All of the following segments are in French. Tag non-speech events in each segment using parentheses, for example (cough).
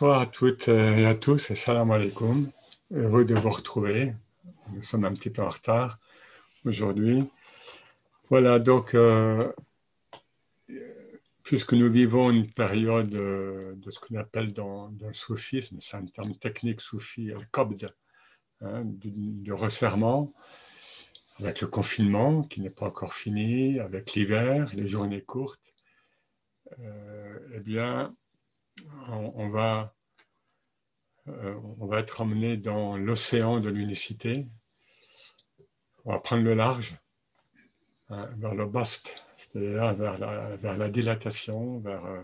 Bonsoir à toutes et à tous et salam alaikum. Heureux de vous retrouver. Nous sommes un petit peu en retard aujourd'hui. Voilà, donc, euh, puisque nous vivons une période euh, de ce qu'on appelle dans, le soufisme, c'est un terme technique soufi, le qabd, hein, du, resserrement, avec le confinement qui n'est pas encore fini, avec l'hiver, les journées courtes, euh, eh bien, on, va, euh, on va être emmené dans l'océan de l'unicité. On va prendre le large hein, vers le bast, c'est-à-dire vers la, vers la, dilatation, vers euh,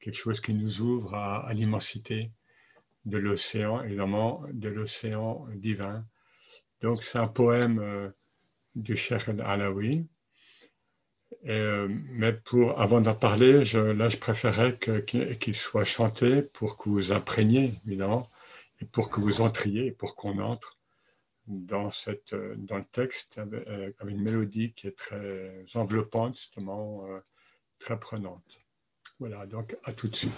quelque chose qui nous ouvre à, l'immensité de l'océan, évidemment de l'océan divin. Donc c'est un poème euh, du Cheikh Alaoui euh, mais pour, avant d'en parler, là, je préférais qu'il soit chanté pour que vous imprégniez, évidemment, et pour que vous entriez, pour qu'on entre dans, euh, le texte euh, avec, une mélodie qui est très enveloppante, justement, très prenante. Voilà, donc à tout de suite.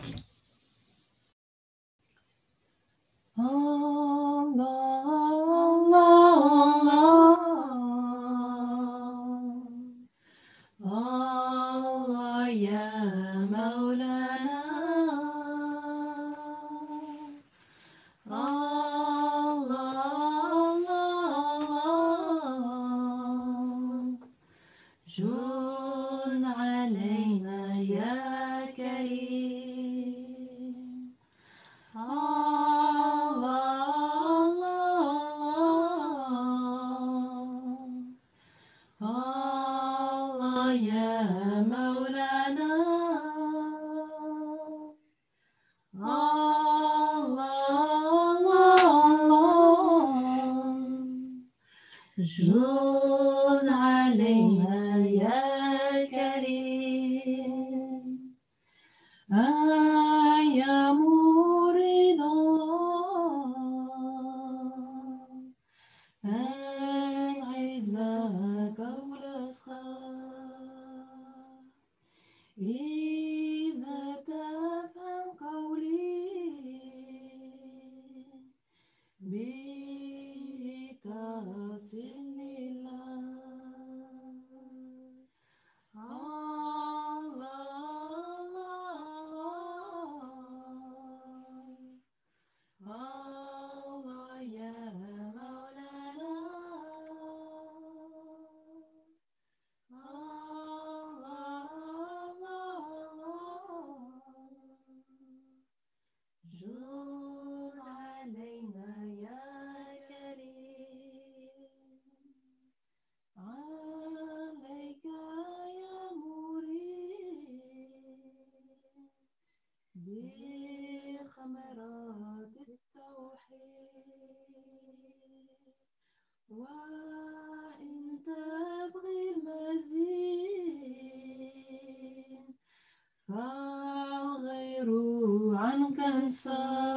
فغيروا عنك انصار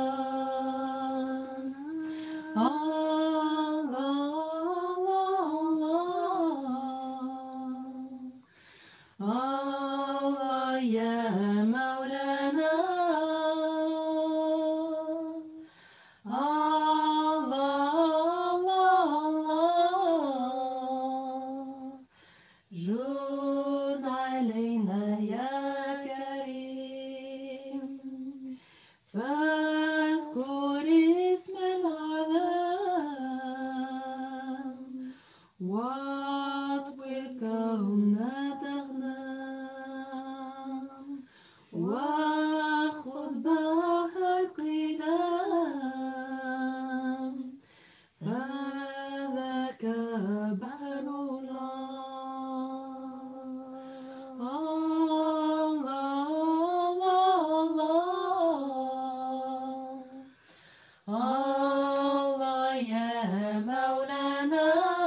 Love.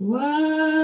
What?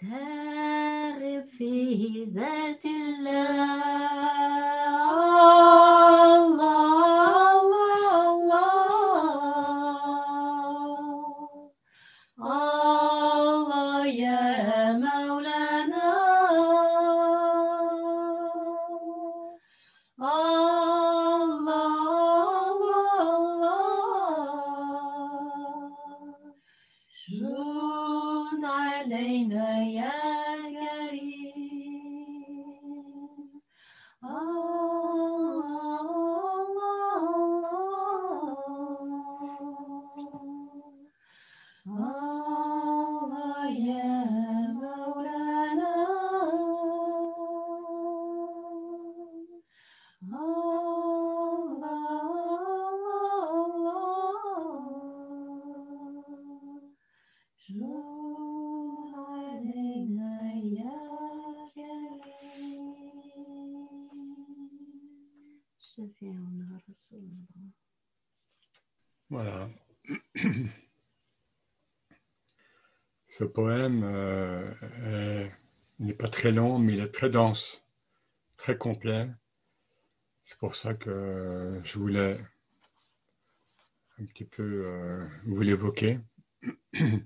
تعرفي ذاتي Voilà. (clears throat) Ce poème euh, est- n'est pas très long, mais il est très dense, très complet. C'est pour ça que je voulais un petit peu euh, vous l'évoquer. (clears throat) Le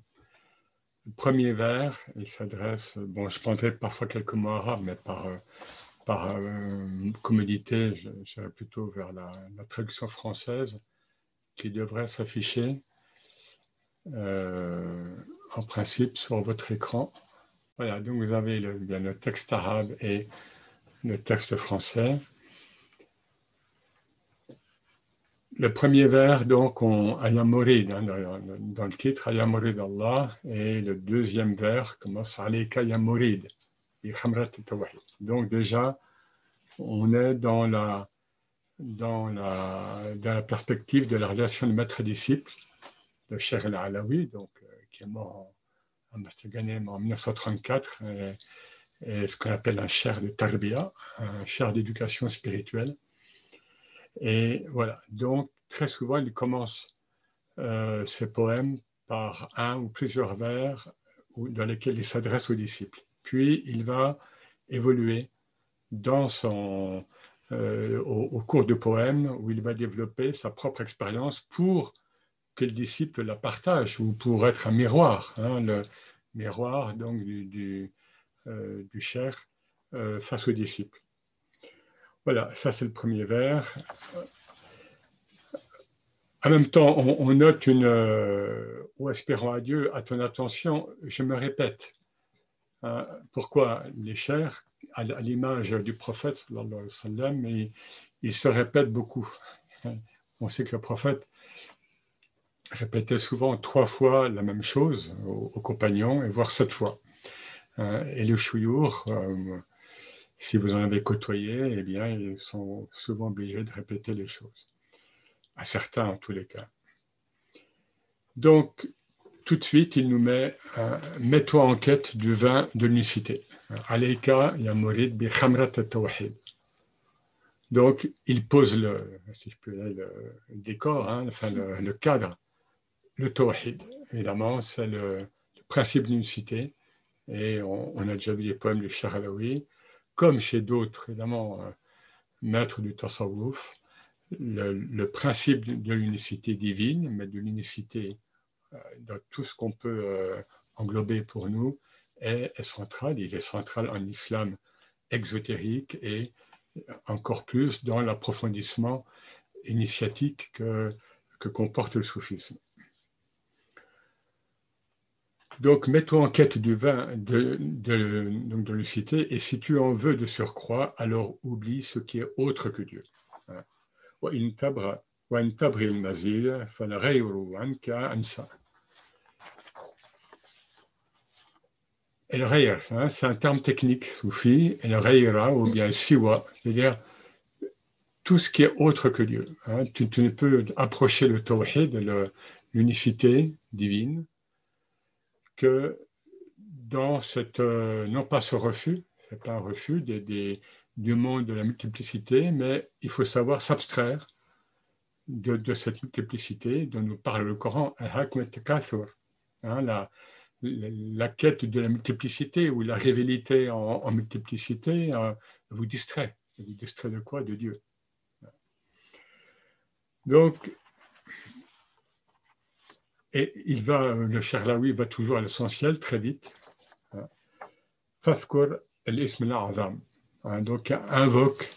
premier vers, il s'adresse, bon, je prendrai parfois quelques mots arabes, mais par, euh, par euh, commodité, j'irai plutôt vers la traduction française qui devrait s'afficher euh, en principe sur votre écran. Voilà, donc vous avez le, texte arabe et le texte français. Le premier vers, donc, on Ayamorid, dans, le titre, Ayamorid Allah, et le deuxième vers commence Ayamorid, bi khamrat al-tawhid. Donc, déjà, on est dans la, dans la, perspective de la relation de maître et disciple, de Cheikh al-Alawi, euh, qui est mort en, Mastaganem en 1934, et, ce qu'on appelle un cher de tarbiya, un cher d'éducation spirituelle. Et voilà, donc très souvent, il commence euh, ses poèmes par un ou plusieurs vers dans lesquels il s'adresse aux disciples. Puis il va évoluer dans son, euh, au, cours du poème où il va développer sa propre expérience pour que le disciple la partage ou pour être un miroir, hein, le miroir donc du, euh, cher euh, face au disciple. Voilà, ça c'est le premier vers. En même temps, on, note une, ou espérant à Dieu, à ton attention, je me répète. Hein, pourquoi les chers, à, l'image du prophète, sallam, il, se répète beaucoup. (laughs) On sait que le prophète répétait souvent trois fois la même chose aux, compagnons, et voire sept fois. Hein, et les chouyours, euh, si vous en avez côtoyé, eh bien, ils sont souvent obligés de répéter les choses. À certains, en tous les cas. Donc, tout de suite, il nous met euh, Mets-toi en quête du vin de l'unicité. Ya murid bi khamrat tawhid. Donc, il pose le, si je peux dire, le, décor, hein, enfin le, cadre. Le tawhid, évidemment, c'est le, le principe d'unicité. Et on, a déjà vu les poèmes du Shahrawi, comme chez d'autres, évidemment, euh, maîtres du tasawwuf, le, principe de, de l'unicité divine, mais de l'unicité euh, dans tout ce qu'on peut euh, englober pour nous, est, central. Il est central en islam exotérique et encore plus dans l'approfondissement initiatique que, que comporte le soufisme. Donc, mets-toi en quête du vin de, de, donc de l'ucité, et si tu en veux de surcroît, alors oublie ce qui est autre que Dieu. Hein. Ghayr, hein, c'est un terme technique soufi, ghayra, ou bien siwa, c'est-à-dire tout ce qui est autre que Dieu. Hein. Tu, tu, ne peux approcher le tawhid, l'unicité divine, que dans cette, euh, non pas ce refus, c'est pas un refus des, des, du monde de la multiplicité, mais il faut savoir s'abstraire de, de, cette multiplicité dont nous parle le Coran, hein, la, la, quête de la multiplicité ou la révélité en, multiplicité euh, vous distrait. Vous distrait de quoi? De Dieu. Donc, et il va, le va toujours à l'essentiel très vite. Fafkur el-ism al-azam. Donc, invoque,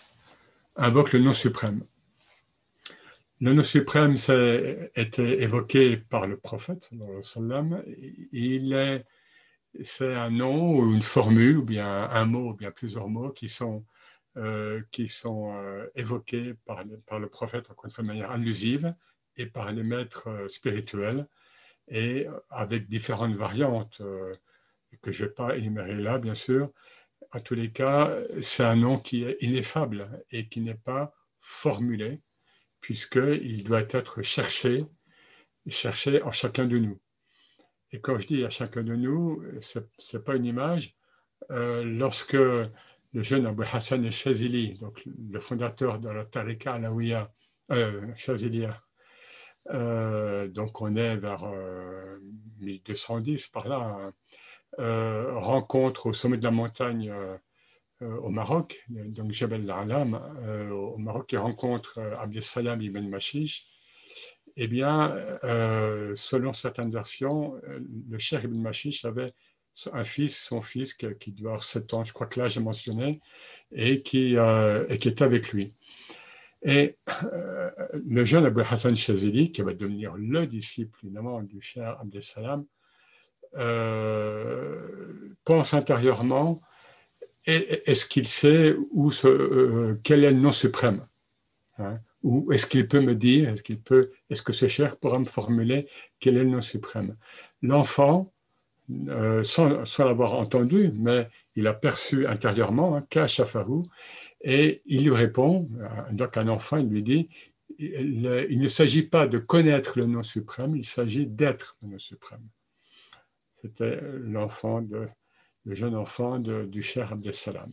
invoque le nom suprême. Nom suprême été évoqué par le prophète, il est c'est un nom ou une formule ou bien un mot ou bien plusieurs mots qui sont, euh, qui sont euh, évoqués par, par, le prophète encore une fois de manière allusive et par les maîtres euh, spirituels et avec différentes variantes que je ne vais pas énumérer là, bien sûr. En tous les cas, c'est un nom qui est ineffable et qui n'est pas formulé, puisqu'il doit être cherché, cherché en chacun de nous. Et quand je dis à chacun de nous, ce n'est pas une image. Euh, lorsque le jeune Abu Hassan el-Shazili, donc le fondateur de la Tariqa Alawiya, euh, euh, donc on est vers 1210 par là, hein, rencontre au sommet de la montagne au Maroc, donc Jabal al-Alam, au Maroc, il rencontre Abdel Salam ibn Mashish, eh bien, euh, selon certaines versions, euh, le cher Ibn Mashish avait un fils, son fils, qui, doit avoir 7 ans, je crois que là j'ai mentionné, et qui, euh, et qui était avec lui. Et le jeune Abu Hassan Shazili, qui va devenir le disciple évidemment du cher Abdel Salam, pense intérieurement est-ce qu'il sait où quel est le nom suprême hein? Ou est-ce qu'il peut me dire, est-ce qu'il est-ce que ce cher pourra me formuler quel est le nom suprême? L'enfant, euh, sans, l'avoir entendu, mais il a perçu intérieurement, hein, et il lui répond, euh, donc un enfant, il lui dit, il, ne s'agit pas de connaître le nom suprême, il s'agit d'être le nom suprême. C'était l'enfant, de, le jeune enfant du cher Abdessalam.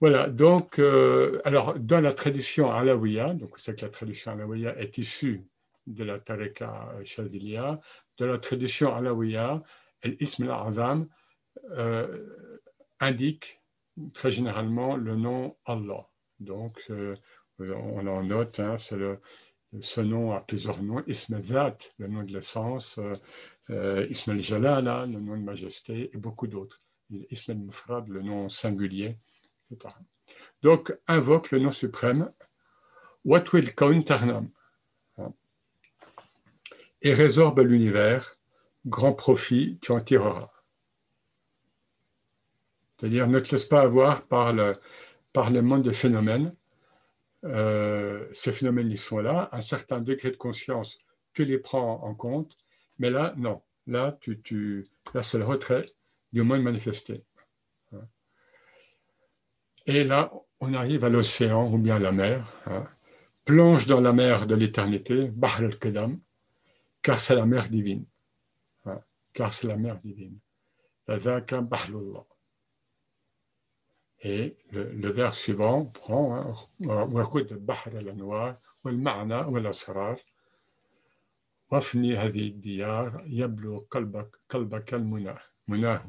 Voilà, donc, euh, alors, dans la tradition alawiya, donc c'est que la tradition alawiya est issue de la tariqa shadiliya, de la tradition alawiya, l'ism al-azam euh, indique très généralement le nom Allah. Donc, euh, on en note, hein, ce nom a plusieurs noms, Ism le nom de l'essence, Ism al-Jalala, le nom de majesté, et beaucoup d'autres. Ism al-Mufrad, le nom singulier. Donc, invoque le nom suprême, What will count Tarnam et résorbe l'univers, grand profit, tu en tireras. C'est-à-dire, ne te laisse pas avoir par le, par le monde des phénomènes. Euh, ces phénomènes, ils sont là. Un certain degré de conscience, tu les prends en compte. Mais là, non. Là, tu, tu, là c'est le retrait du monde manifesté. Hein. Et là, on arrive à l'océan ou bien à la mer. Hein. Plonge dans la mer de l'éternité, Bahr al-Qadam, car c'est la mer divine. Hein. Car c'est la mer divine. Et le, vers suivant prend hein, وافني هذه الديار يبلو قلبك قلبك المناه مناه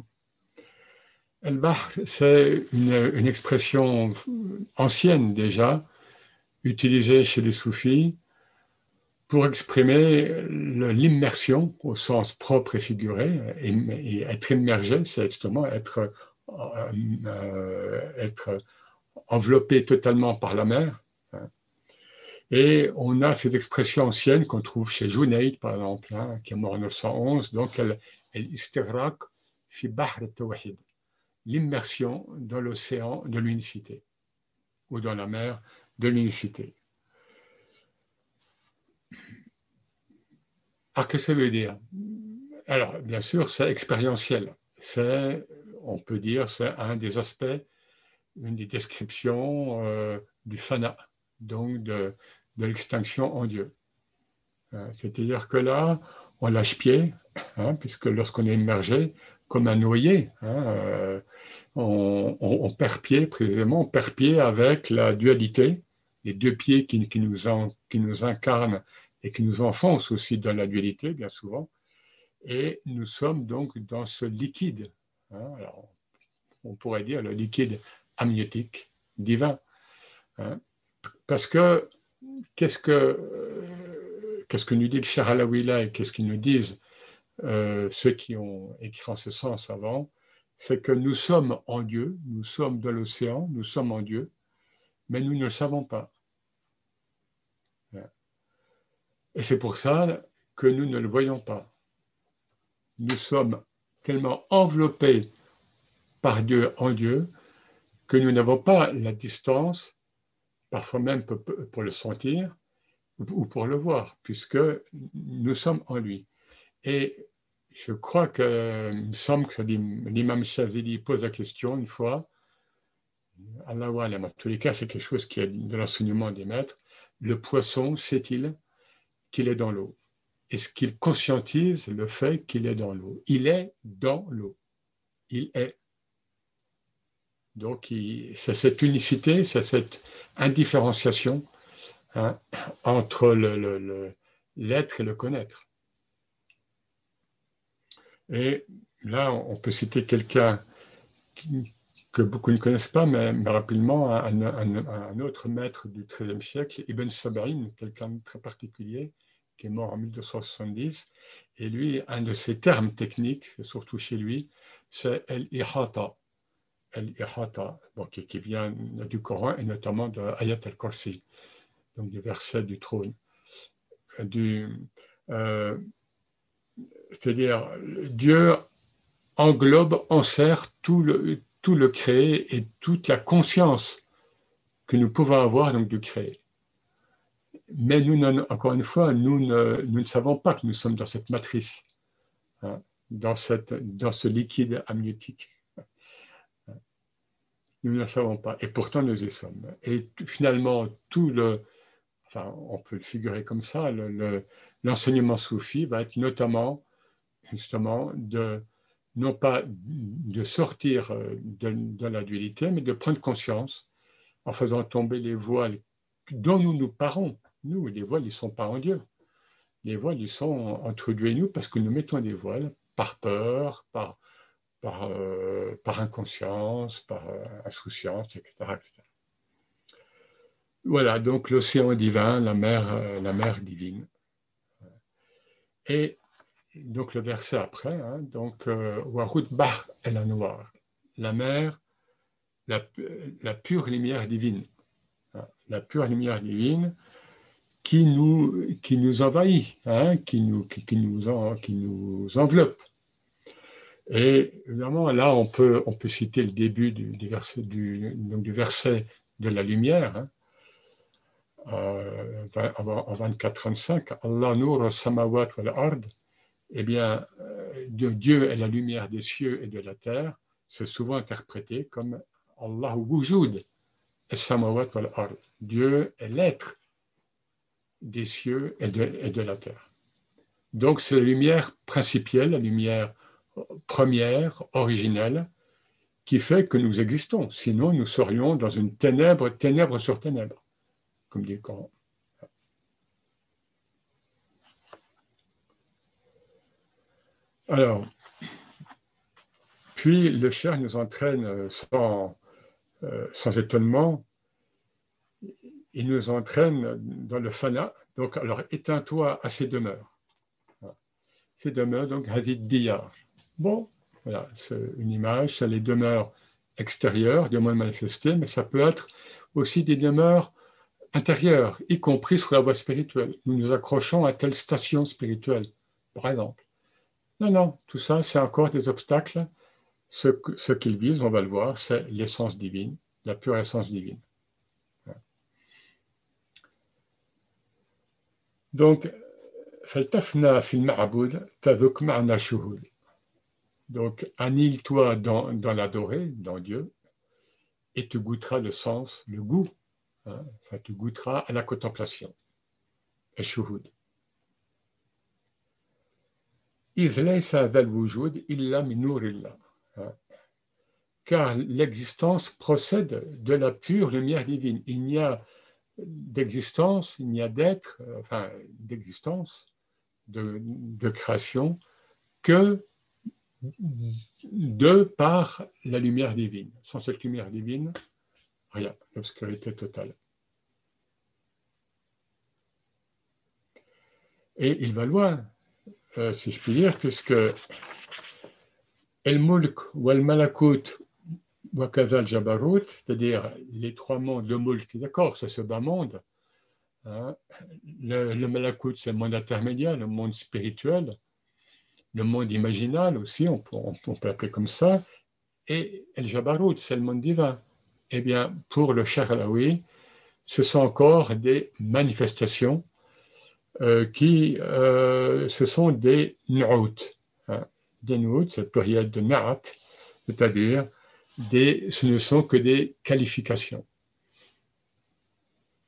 El-Bahr, c'est une, expression ancienne déjà, utilisée chez les soufis pour exprimer l'immersion au sens propre et figuré. Et, être immergé, c'est justement être, euh, être enveloppé totalement par la mer. Et on a cette expression ancienne qu'on trouve chez Junaid, par exemple, hein, qui est mort en 911, donc elle fi bahr tawhid l'immersion dans l'océan de l'unicité ou dans la mer de l'unicité. Alors, que ça veut dire? Alors, bien sûr, c'est expérientiel. C'est, on peut dire, c'est un des aspects, une des descriptions euh, du fana, donc de, l'extinction en Dieu. Euh, c'est-à-dire que là, on lâche pied, hein, puisque lorsqu'on est immergé, comme un noyer, hein, euh, on, perd pied, précisément, on perd pied avec la dualité, les deux pieds qui, nous, qui nous incarnent et qui nous enfoncent aussi dans la dualité, bien souvent. Et nous sommes donc dans ce liquide. Hein. on pourrait dire le liquide amniotique divin. Parce que qu'est-ce que, qu'est-ce que nous dit le Cher et qu'est-ce qu'ils nous disent euh, ceux qui ont écrit en ce sens avant? C'est que nous sommes en Dieu, nous sommes dans l'océan, nous sommes en Dieu, mais nous ne le savons pas. Et c'est pour ça que nous ne le voyons pas. nous sommes tellement enveloppés par Dieu en Dieu que nous n'avons pas la distance, parfois même pour le sentir ou pour le voir, puisque nous sommes en lui. Et je crois que, il me semble que l'imam Shazili pose la question une fois, Allah en tous les cas, c'est quelque chose qui est de l'enseignement des maîtres. Le poisson sait-il qu'il est dans l'eau? Est-ce qu'il conscientise le fait qu'il est dans l'eau? Il est dans l'eau. Il est. Donc, c'est cette unicité, c'est cette indifférenciation hein, entre l'être et le connaître. Et là, on peut citer quelqu'un que beaucoup ne connaissent pas, mais, rapidement, un, autre maître du XIIIe siècle, Ibn Sabarin, quelqu'un de très particulier, qui est mort en 1270. Et lui, un de ses termes techniques, surtout chez lui, c'est el-ihata. El-ihata, qui, vient du Coran et notamment de Ayat al-Kursi, donc du verset du trône. Euh, c'est-à-dire, Dieu englobe, enserre tout le, tout le créé et toute la conscience que nous pouvons avoir donc du créé. Mais nous, encore une fois, nous ne, nous ne savons pas que nous sommes dans cette matrice, hein, dans, cette, dans ce liquide amniotique. Nous ne savons pas, et pourtant nous y sommes. Et finalement, tout le, enfin, on peut le figurer comme ça, l'enseignement soufi va être notamment, justement, de, non pas de sortir euh, de, la dualité, mais de prendre conscience en faisant tomber les voiles dont nous nous parons. Nous, les voiles, ils ne sont pas en Dieu. Les voiles, ils sont entre Dieu et nous parce que nous mettons des voiles par peur, par, par, euh, par inconscience, par euh, insouciance, etc., Voilà, donc l'océan divin, la mer, la mer divine. Et donc le verset après, hein, donc euh, Warut Bah la noire, la mer, la, pure lumière divine, hein, la pure lumière divine qui nous, qui nous envahit, hein, qui, nous, qui, nous qui nous enveloppe. Et évidemment, là, on peut, on peut citer le début du, verset, du, donc du verset de la lumière, euh, en 24-35, Allah nur samawat wal ard, eh bien, euh, Dieu est la lumière des cieux et de la terre, c'est souvent interprété comme Allah wujud et samawat wal ard. Dieu est l'être des cieux et de, et de la terre. Donc, c'est la lumière principielle, la lumière première, originelle, qui fait que nous existons. Sinon, nous serions dans une ténèbre, ténèbre sur ténèbre, comme dit le Coran. Alors, puis le cher nous entraîne euh, sans, euh, sans étonnement, il nous entraîne dans le fana. Donc, alors, éteins-toi à ces demeures. Ces demeures, donc, Hazid Diyar. Bon, voilà, c'est une image, c'est les demeures extérieures, du moins manifestées, mais ça peut être aussi des demeures intérieures, y compris sur la voie spirituelle. Nous nous accrochons à telle station spirituelle, par exemple. Non, non, tout ça, c'est encore des obstacles. Ce, qu'ils visent, on va le voir, c'est l'essence divine, la pure essence divine. Donc, donc, annule-toi dans, dans l'adoré, dans Dieu, et tu goûteras le sens, le goût. Hein, enfin, tu goûteras à la contemplation. Et Hein. car l'existence procède de la pure lumière divine. Il n'y a d'existence, il n'y a d'être, enfin d'existence, de, création, que de par la lumière divine. Sans cette lumière divine, rien, l'obscurité totale. Et il va loin, euh, si je puis dire, puisque El Mulk ou El Malakut ou Kazal Jabarut, c'est-à-dire les trois mondes, le Mulk, d'accord, c'est ce bas monde. Hein. Le, le Malakut, c'est le monde intermédiaire, le monde spirituel. Le monde imaginal aussi, on peut, on l'appeler comme ça, et El Jabarut, c'est le monde divin. Eh bien, pour le Cher Alaoui, ce sont encore des manifestations euh, qui, euh, ce sont des nu'out. Hein. Des nu'out, c'est le pluriel de na'at, c'est-à-dire ce ne sont que des qualifications.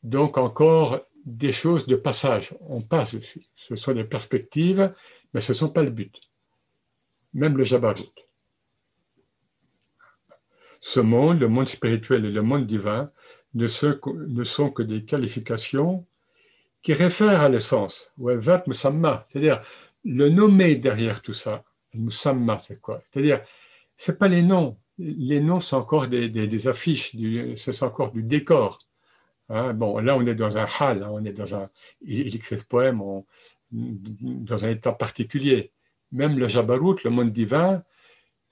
Donc encore des choses de passage, on passe dessus. Ce sont des perspectives, mais ce ne sont pas le but. Même le Jabarut. Ce monde, le monde spirituel et le monde divin, ne sont, que des qualifications qui réfèrent à l'essence, ou c'est-à-dire le nommer derrière tout ça. Musamma, c'est quoi? C'est-à-dire, ce pas les noms. Les noms sont encore des, des, affiches, c'est encore du décor. Hein, bon, là, on est dans un hal, hein, on est dans un. Il, écrit ce poème dans un état particulier. Même le Jabarut, le monde divin,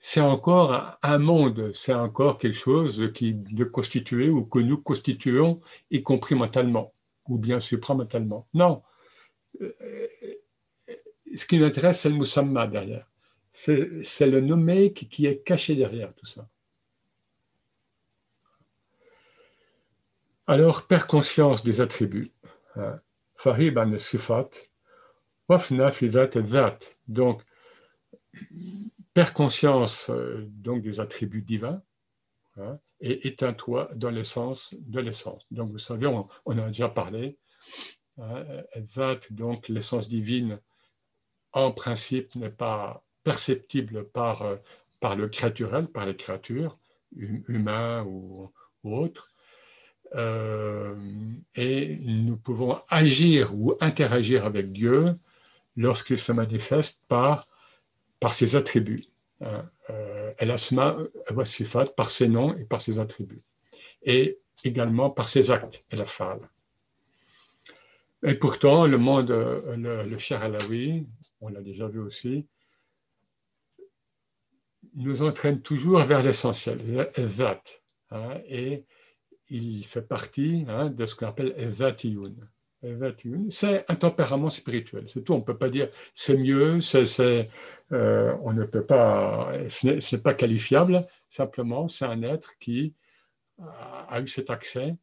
c'est encore un monde, c'est encore quelque chose qui est constitué ou que nous constituons, y compris mentalement, ou bien supramentalement. Non. Euh, ce qui nous intéresse, c'est le musamma derrière. C'est le nommé qui, est caché derrière tout ça. Alors, père conscience des attributs. Hein. Farib an sifat, fidat Donc, Père conscience euh, donc des attributs divins hein, et éteins-toi dans l'essence de l'essence. Donc vous savez, on, en a déjà parlé. Hein, donc l'essence divine, en principe, n'est pas perceptible par, euh, par le créaturel, par les créatures, hum, humains ou, autres. Euh, et nous pouvons agir ou interagir avec Dieu lorsqu'il se manifeste par ses attributs. Hein, euh, El Wasifat, par ses noms et par ses attributs. Et également par ses actes, El Afal. Et pourtant, le monde, le, le Cher Alawi, on l'a déjà vu aussi, nous entraîne toujours vers l'essentiel, Zat. Hein, et il fait partie hein, de ce qu'on appelle C'est un tempérament spirituel, c'est tout. On ne peut pas dire c'est mieux, euh, on ne peut pas, ce n'est pas qualifiable. Simplement, c'est un être qui a, eu cet accès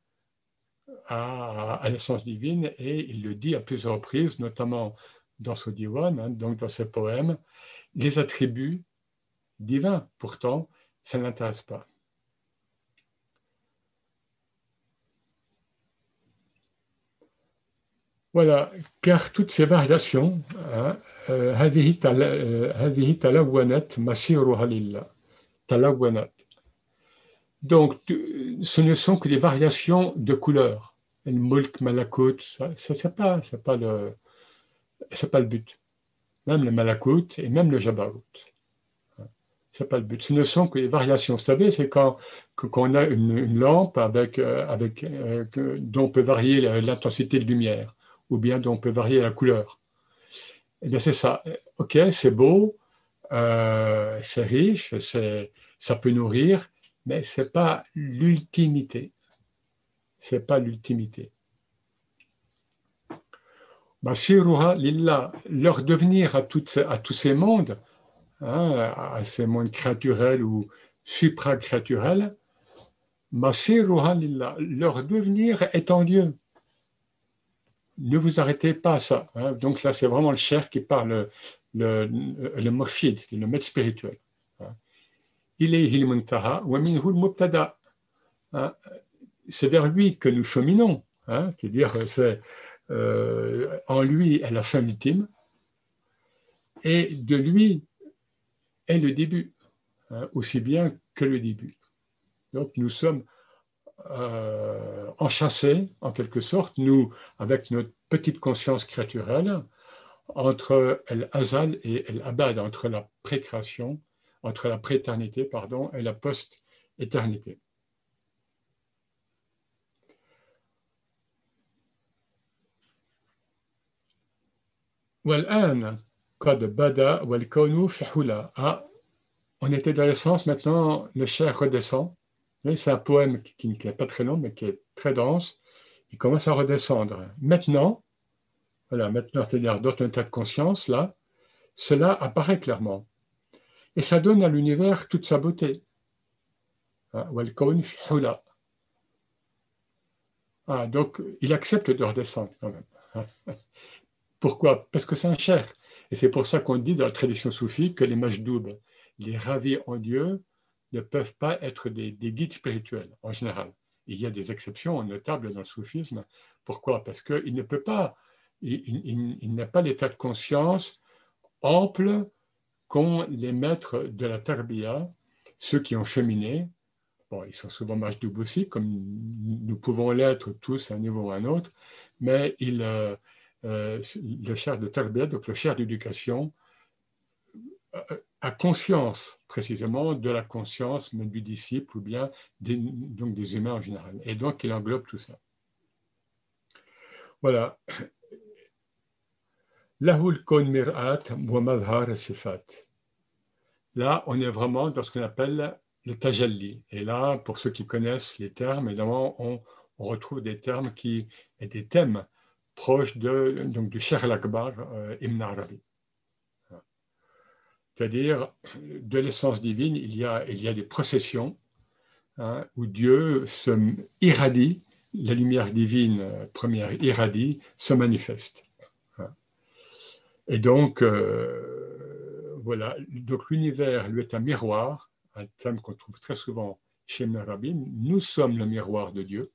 à, l'essence divine et il le dit à plusieurs reprises, notamment dans ce diwan, hein, donc dans ses poèmes, les attributs divins. Pourtant, ça n'intéresse pas. Voilà, car toutes ces variations, hein, euh, euh, donc ce ne sont que des variations de couleurs. Le mulk, malakut, ça c'est pas, c'est pas le, c'est pas le but. Même le malakut et même le jabarut. C'est pas le but. Ce ne sont que des variations. Vous savez, c'est quand, qu'on a une, lampe avec, euh, avec, dont on peut varier l'intensité de lumière ou bien on peut varier la couleur. Eh bien, c'est ça. Ok, c'est beau, euh, c'est riche, ça peut nourrir, mais ce n'est pas l'ultimité. Ce n'est pas l'ultimité. leur devenir à tous ces mondes, hein, à ces mondes créaturels ou supra-créaturels, leur devenir est en Dieu ne vous arrêtez pas à ça. Hein. Donc là, c'est vraiment le cher qui parle, le, le, le maître spirituel. Hein. Il est hein. C'est vers lui que nous cheminons. C'est-à-dire, c'est euh, en lui est la fin ultime, et de lui est le début, aussi bien que le début. Donc nous sommes euh, enchâssés, en quelque sorte, nous, avec notre petite conscience créaturelle, entre l'azal et l'abad, entre la précréation, entre la prééternité, pardon, et la post-éternité. Ah, on était dans l'essence, maintenant le cher redescend c'est un poème qui n'est pas très long, mais qui est très dense. Il commence à redescendre. Maintenant, voilà, maintenant, c'est-à-dire dans un état de conscience, là, cela apparaît clairement. Et ça donne à l'univers toute sa beauté. Ah, ah, donc, il accepte de redescendre quand même. (laughs) Pourquoi? Parce que c'est un cher. Et c'est pour ça qu'on dit dans la tradition soufie que les majdoub, les ravis en Dieu, ne peuvent pas être des, guides spirituels en général. Il y a des exceptions notables dans le soufisme. Pourquoi? Parce qu'il ne peut pas, il, n'a pas l'état de conscience ample qu'ont les maîtres de la tarbia, ceux qui ont cheminé. Bon, ils sont souvent majdoub aussi, comme nous pouvons l'être tous à un niveau ou à un autre, mais il, euh, euh, le cher de tarbia, donc le cher d'éducation, a conscience précisément de la conscience du disciple ou bien des, donc des humains en général. Et donc il englobe tout ça. Voilà. Là, on est vraiment dans ce qu'on appelle le tajalli. Et là, pour ceux qui connaissent les termes, évidemment, on, on retrouve des termes qui, et des thèmes proches de, donc, du Cheikh al-Akbar, euh, Ibn Arabi. C'est-à-dire, de l'essence divine, il y a, des processions hein, où Dieu se irradie, la lumière divine première irradie, se manifeste. Hein. Et donc, euh, voilà, donc l'univers lui est un miroir, un thème qu'on trouve très souvent chez Ibn Nous sommes le miroir de Dieu.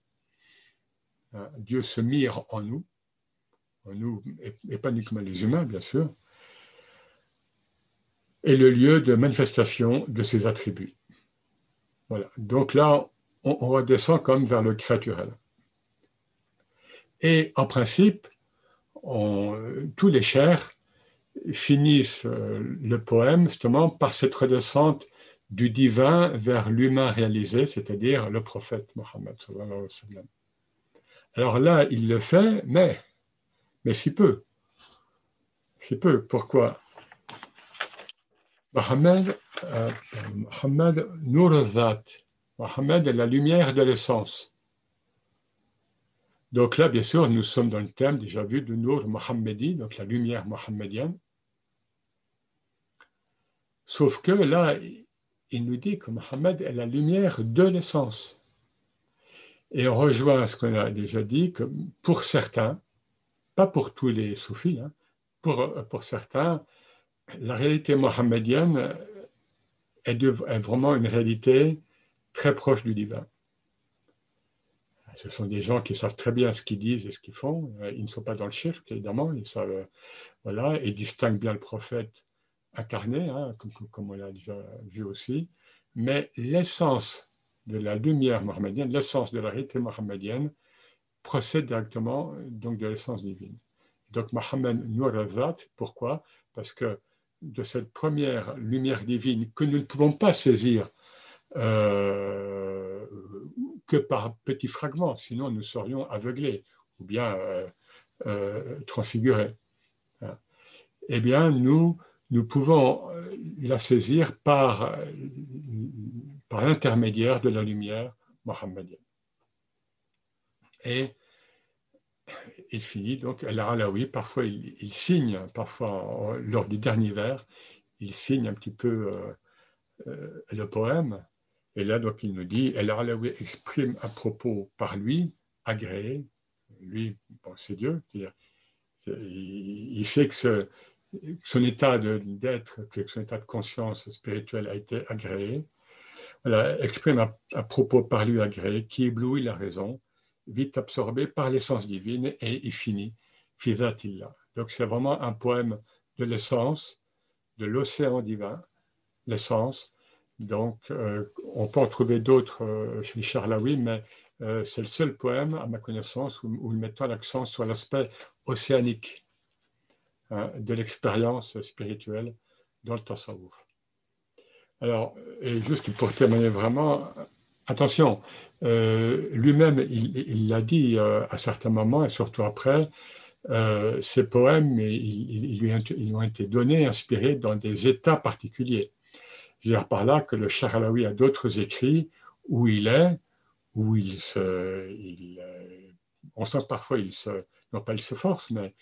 Hein. Dieu se mire en nous, en nous, et pas uniquement les humains, bien sûr est le lieu de manifestation de ses attributs. Voilà. Donc là, on, redescend comme vers le créaturel. Et en principe, tous les chers finissent euh, le poème justement par cette redescente du divin vers l'humain réalisé, c'est-à-dire le prophète Mohammed. Alors là, il le fait, mais, mais si peu. Si peu. Pourquoi? Mohammed, euh, Mohammed Mohammed est la lumière de l'essence. Donc là, bien sûr, nous sommes dans le thème déjà vu de Nour Mohammedi, donc la lumière mohammedienne. Sauf que là, il nous dit que Mohammed est la lumière de l'essence. Et on rejoint ce qu'on a déjà dit, que pour certains, pas pour tous les soufis, hein, pour certains, la réalité mohammedienne est, vraiment une réalité très proche du divin. Ce sont des gens qui savent très bien ce qu'ils disent et ce qu'ils font. Ils ne sont pas dans le shirk, évidemment. Ils savent, voilà, et distinguent bien le prophète incarné, hein, comme, on l'a déjà vu aussi. Mais l'essence de la lumière mohammedienne, l'essence de la réalité mohammedienne, procède directement donc de l'essence divine. Donc Mohammed Nouravat, pourquoi? Parce que de cette première lumière divine que nous ne pouvons pas saisir euh, que par petits fragments, sinon nous serions aveuglés ou bien euh, euh, transfigurés. Eh bien, nous, nous pouvons la saisir par, par l'intermédiaire de la lumière mohammedienne. Et il finit donc al-Alawi, parfois il, signe, parfois lors du dernier vers, il signe un petit peu euh, euh, le poème. Et là, donc, il nous dit, al-Alawi exprime à propos par lui, agréé, lui, c'est Dieu, il, sait que son état d'être, que son état de conscience spirituelle a été agréé. exprime à, à propos par lui agréé, qui éblouit la raison, vite absorbé par l'essence divine et il finit Fizatillah. Donc c'est vraiment un poème de l'essence, de l'océan divin, l'essence. Donc euh, on peut en trouver d'autres euh, chez Charlaoui, mais euh, c'est le seul poème, à ma connaissance, où, où il met l'accent sur l'aspect océanique hein, de l'expérience spirituelle dans le Tasawwuf. Alors, et juste pour terminer vraiment, attention, euh, lui-même, il l'a dit euh, à certains moments, et surtout après, euh, ces poèmes, ils, lui ont, été donnés, inspirés dans des états particuliers. Je veux dire par là que le Charalawi a d'autres écrits où il est, où il se. on sent parfois, il se, non pas il se force, mais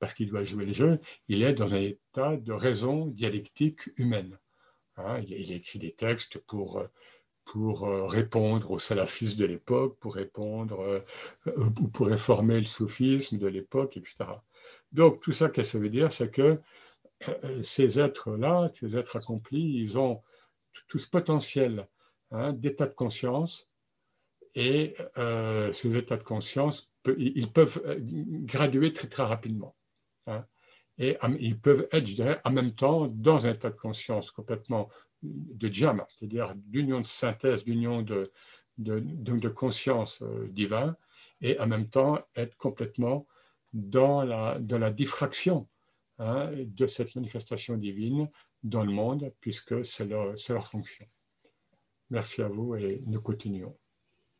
parce qu'il doit jouer le jeu, il est dans un état de raison dialectique humaine. Hein. il, écrit des textes pour, pour euh, répondre aux salafistes de l'époque, pour répondre euh, euh, ou pour réformer le soufisme de l'époque, etc. Donc tout ça, qu'est-ce que ça veut dire? C'est que ces êtres-là, ces êtres accomplis, ils ont tout ce potentiel hein, d'état de conscience et ces états de conscience ils peuvent graduer très très rapidement. Hein. et ils peuvent être, je dirais, en même temps dans un état de conscience complètement de jama, c'est-à-dire d'union de synthèse, d'union de, de, de, conscience euh, divine, et en même temps être complètement dans la, dans la diffraction hein, de cette manifestation divine dans le monde, puisque c'est leur, leur fonction. Merci à vous et nous continuons.